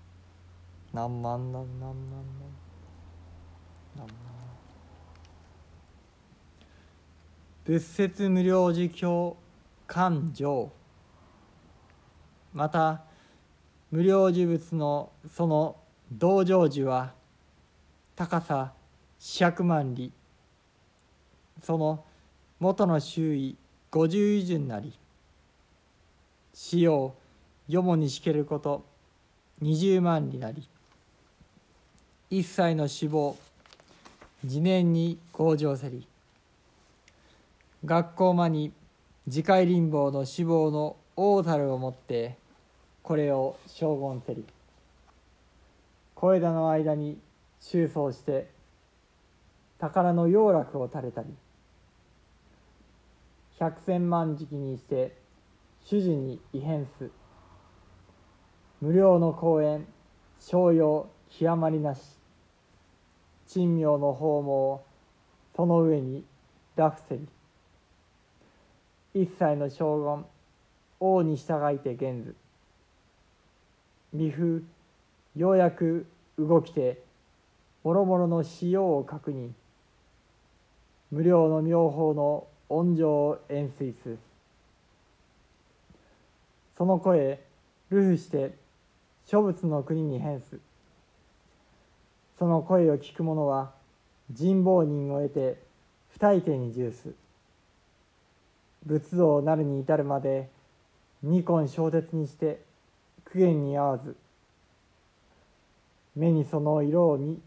何万何万何万何万仏説無料儒教勘定。また無料呪物のその道成寺は高さ四百万里。その元の周囲五十以順なり。死をよもにしけること二十万里なり。一切の死亡次年に向上せり学校間に次回林坊の死亡の大猿をもってこれを将言せり。小枝の間に収葬して宝の洋楽を垂れたり。百千万時期にして主事に異変す。無料の公園商用極まりなし。珍妙の方もその上にラフセリ一切の将軍王に従いて現ず。未風ようやく動きて諸々の使用を確認。無料の妙法の恩情を円錐すその声ルフして諸仏の国に変す。その声を聞く者は人望人を得て不大抵に重す仏像なるに至るまで二根小鉄にして苦言に合わず。目にその色を見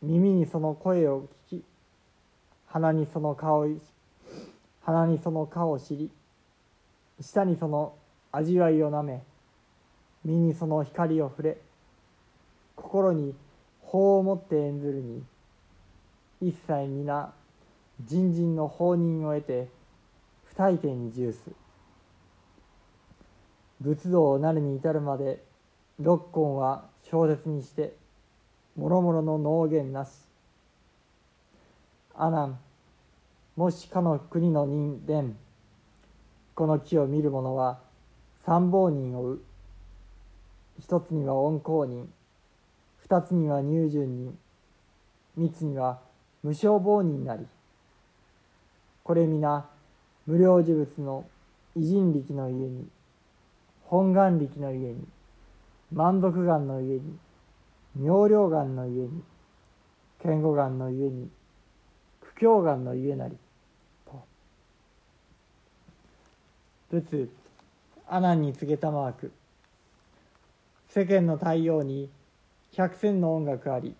耳にその声を聞き鼻にその顔鼻にその顔を知り舌にその味わいをなめ身にその光を触れ心に法をもって演ずるに一切皆人人の法人を得て不大抵に重す。仏道をなるに至るまで六根は小説にしてもろもろの農言なし。阿南もしかの国の人伝この木を見る者は三宝人を追う。一つには恩公人。二つには入順人三つには無償棒人なりこれ皆無料呪物の偉人力のゆえに本願力のゆえに満足願のゆえに妙量願のゆえに健吾願のゆえに苦境願のゆえなりと。仏阿南に告げたマーク。世間の太陽に百戦の音楽あり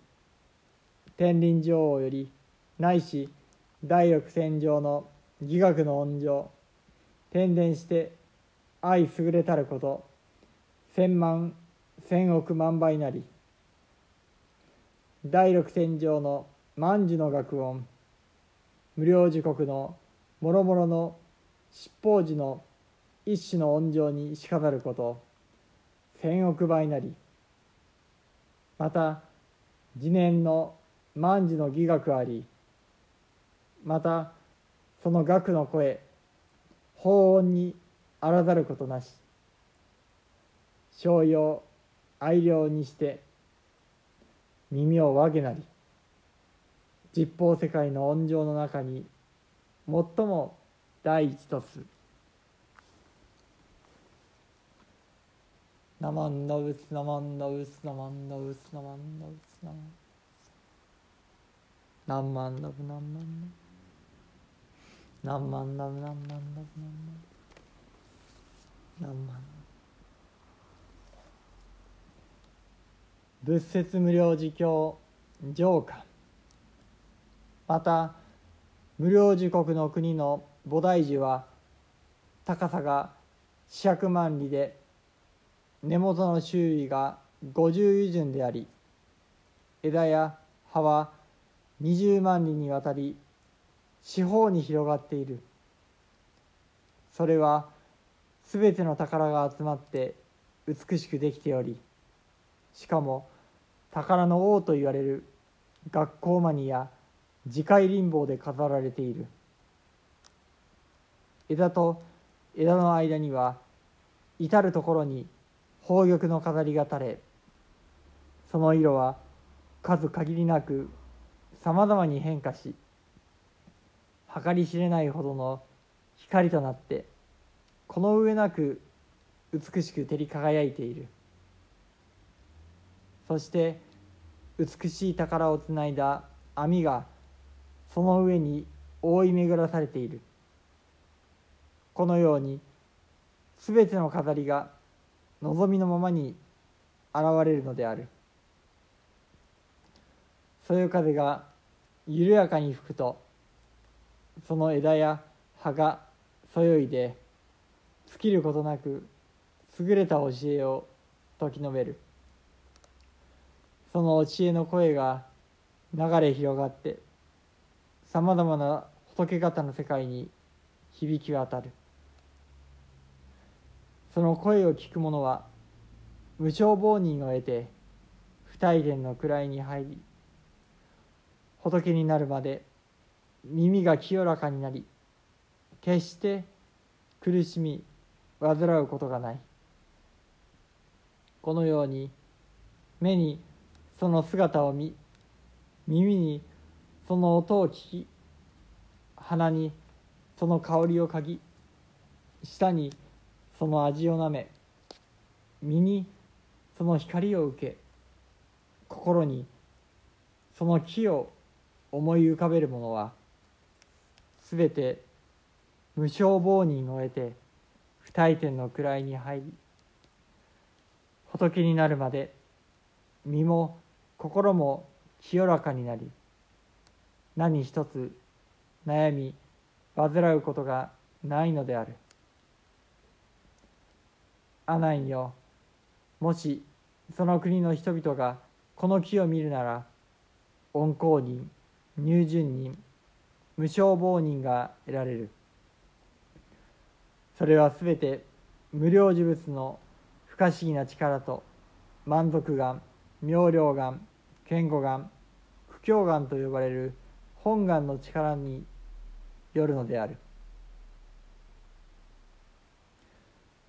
天輪女王よりないし第六戦場の義学の恩情天伝して愛優れたること千万千億万倍なり第六天上の万寿の学音無料時刻の諸々の七宝寺の一種の恩情にしかざること千億倍なり。また次年の万事の義学ありまたその学の声法音にあらざることなし商用愛領にして耳をわげなり実法世界の恩情の中に最も第一とする。ナマンダウスナマンダウスナマンダウスナマンダウスナマン何万ダブ何万ダブ何万ダブ何万ダブ何万何万仏説無料自教上下また無料時国の国の菩提樹は高さが四百万里で根元の周囲が五十以順であり枝や葉は20万里にわたり四方に広がっている。それはすべての宝が集まって美しくできておりしかも宝の王と言われる学校マニや次回林棒で飾られている。枝と枝の間には至る所に宝玉の飾りが垂れその色は数限りなくさまざまに変化し計り知れないほどの光となってこの上なく美しく照り輝いている。そして美しい宝をつないだ網がその上に覆い巡らされている。このようにすべての飾りが望みのままに現れるのである。そよ風が緩やかに吹くとその枝や葉がそよいで尽きることなく優れた教えを説き述べる。その教えの声が流れ広がってさまざまな仏方の世界に響き渡る。その声を聞く者は無償亡人を得て不大殿の位に入り仏になるまで耳が清らかになり決して苦しみ患うことがない。このように目にその姿を見耳にその音を聞き鼻にその香りを嗅ぎ舌にその味をなめ身にその光を受け心にその木を思い浮かべる者はすべて無償亡人を得て不退転の位に入り仏になるまで身も心も清らかになり何一つ悩み患うことがないのである。阿南よ。もしその国の人々がこの木を見るなら恩公人入順人無償亡人が得られる。それはすべて無料呪物の不可思議な力と満足眼妙量眼堅固眼不協眼と呼ばれる本願の力によるのである。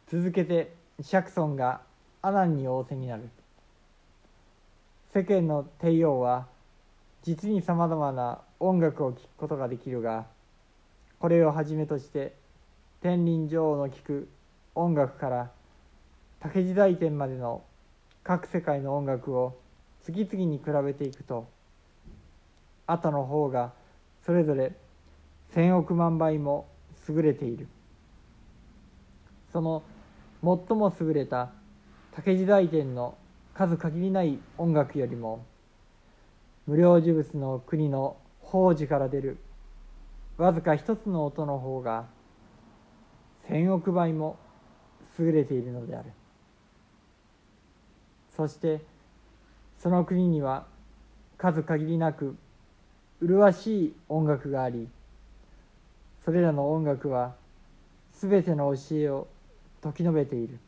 続けて釈尊が阿南に仰せになる。世間の帝王は実にさまざまな音楽を聴くことができるがこれをはじめとして天輪女王の聴く音楽から竹時代天までの各世界の音楽を次々に比べていくと後の方がそれぞれ千億万倍も優れている。その最も優れた竹時代天の数限りない音楽よりも無料呪物の国の宝珠から出るわずか一つの音の方が千億倍も優れているのである。そしてその国には数限りなく麗しい音楽がありそれらの音楽は全ての教えを説き述べている。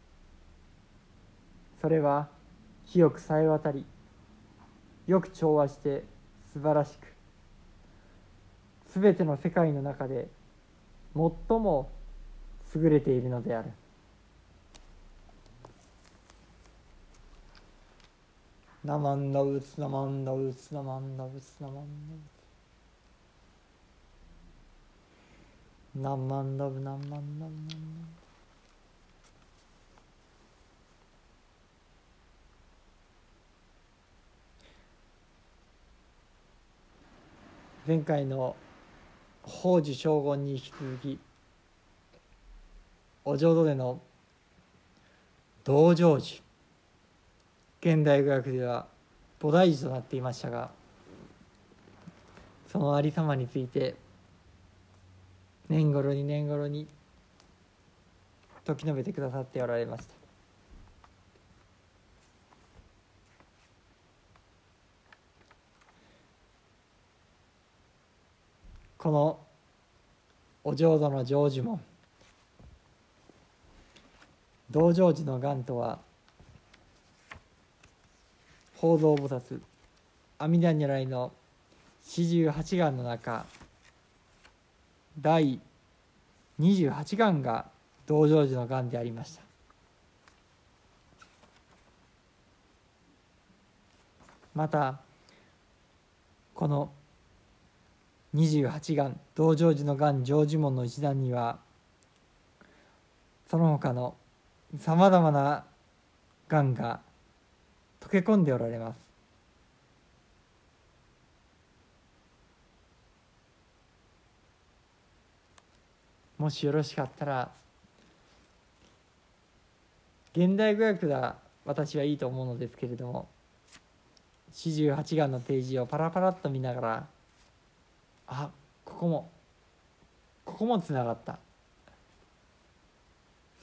それは清くさえ渡りよく調和して素晴らしく。全ての世界の中で最も優れているのである。ナマンダウツナマンダウツナマンダウツナマンダウツ。ナマンダブナマンダブナマンダブ前回の宝珠将軍に引き続きお浄土での道成寺現代語訳では菩提寺となっていましたがそのありさまについて年頃に年頃に説き述べてくださっておられました。このお浄土の成就門道成寺の願とは法蔵菩薩阿弥陀如来の四十八願の中第28願が道成寺の願でありました。またこの28願道成寺の願成就門の一段にはその他のさまざまな願が溶け込んでおられます。もしよろしかったら現代語訳が私はいいと思うのですけれども四十八願のページをパラパラっと見ながらあここも。ここもつながった。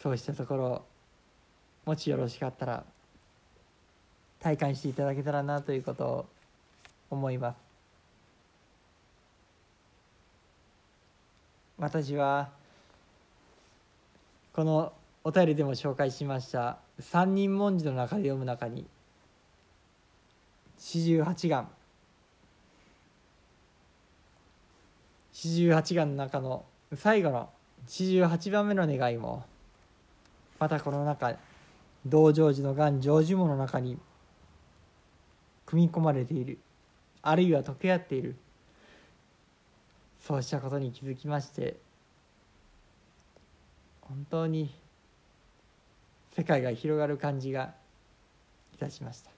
そうしたところもしよろしかったら体感していただけたらなということを思います。私はこのお便りでも紹介しました三人文字の中で読む中に四十八願四十八願の中の最後の四十八番目の願いもまたこの中道成寺の願成就門の中に組み込まれている。あるいは溶け合っている。そうしたことに気づきまして本当に世界が広がる感じがいたしました。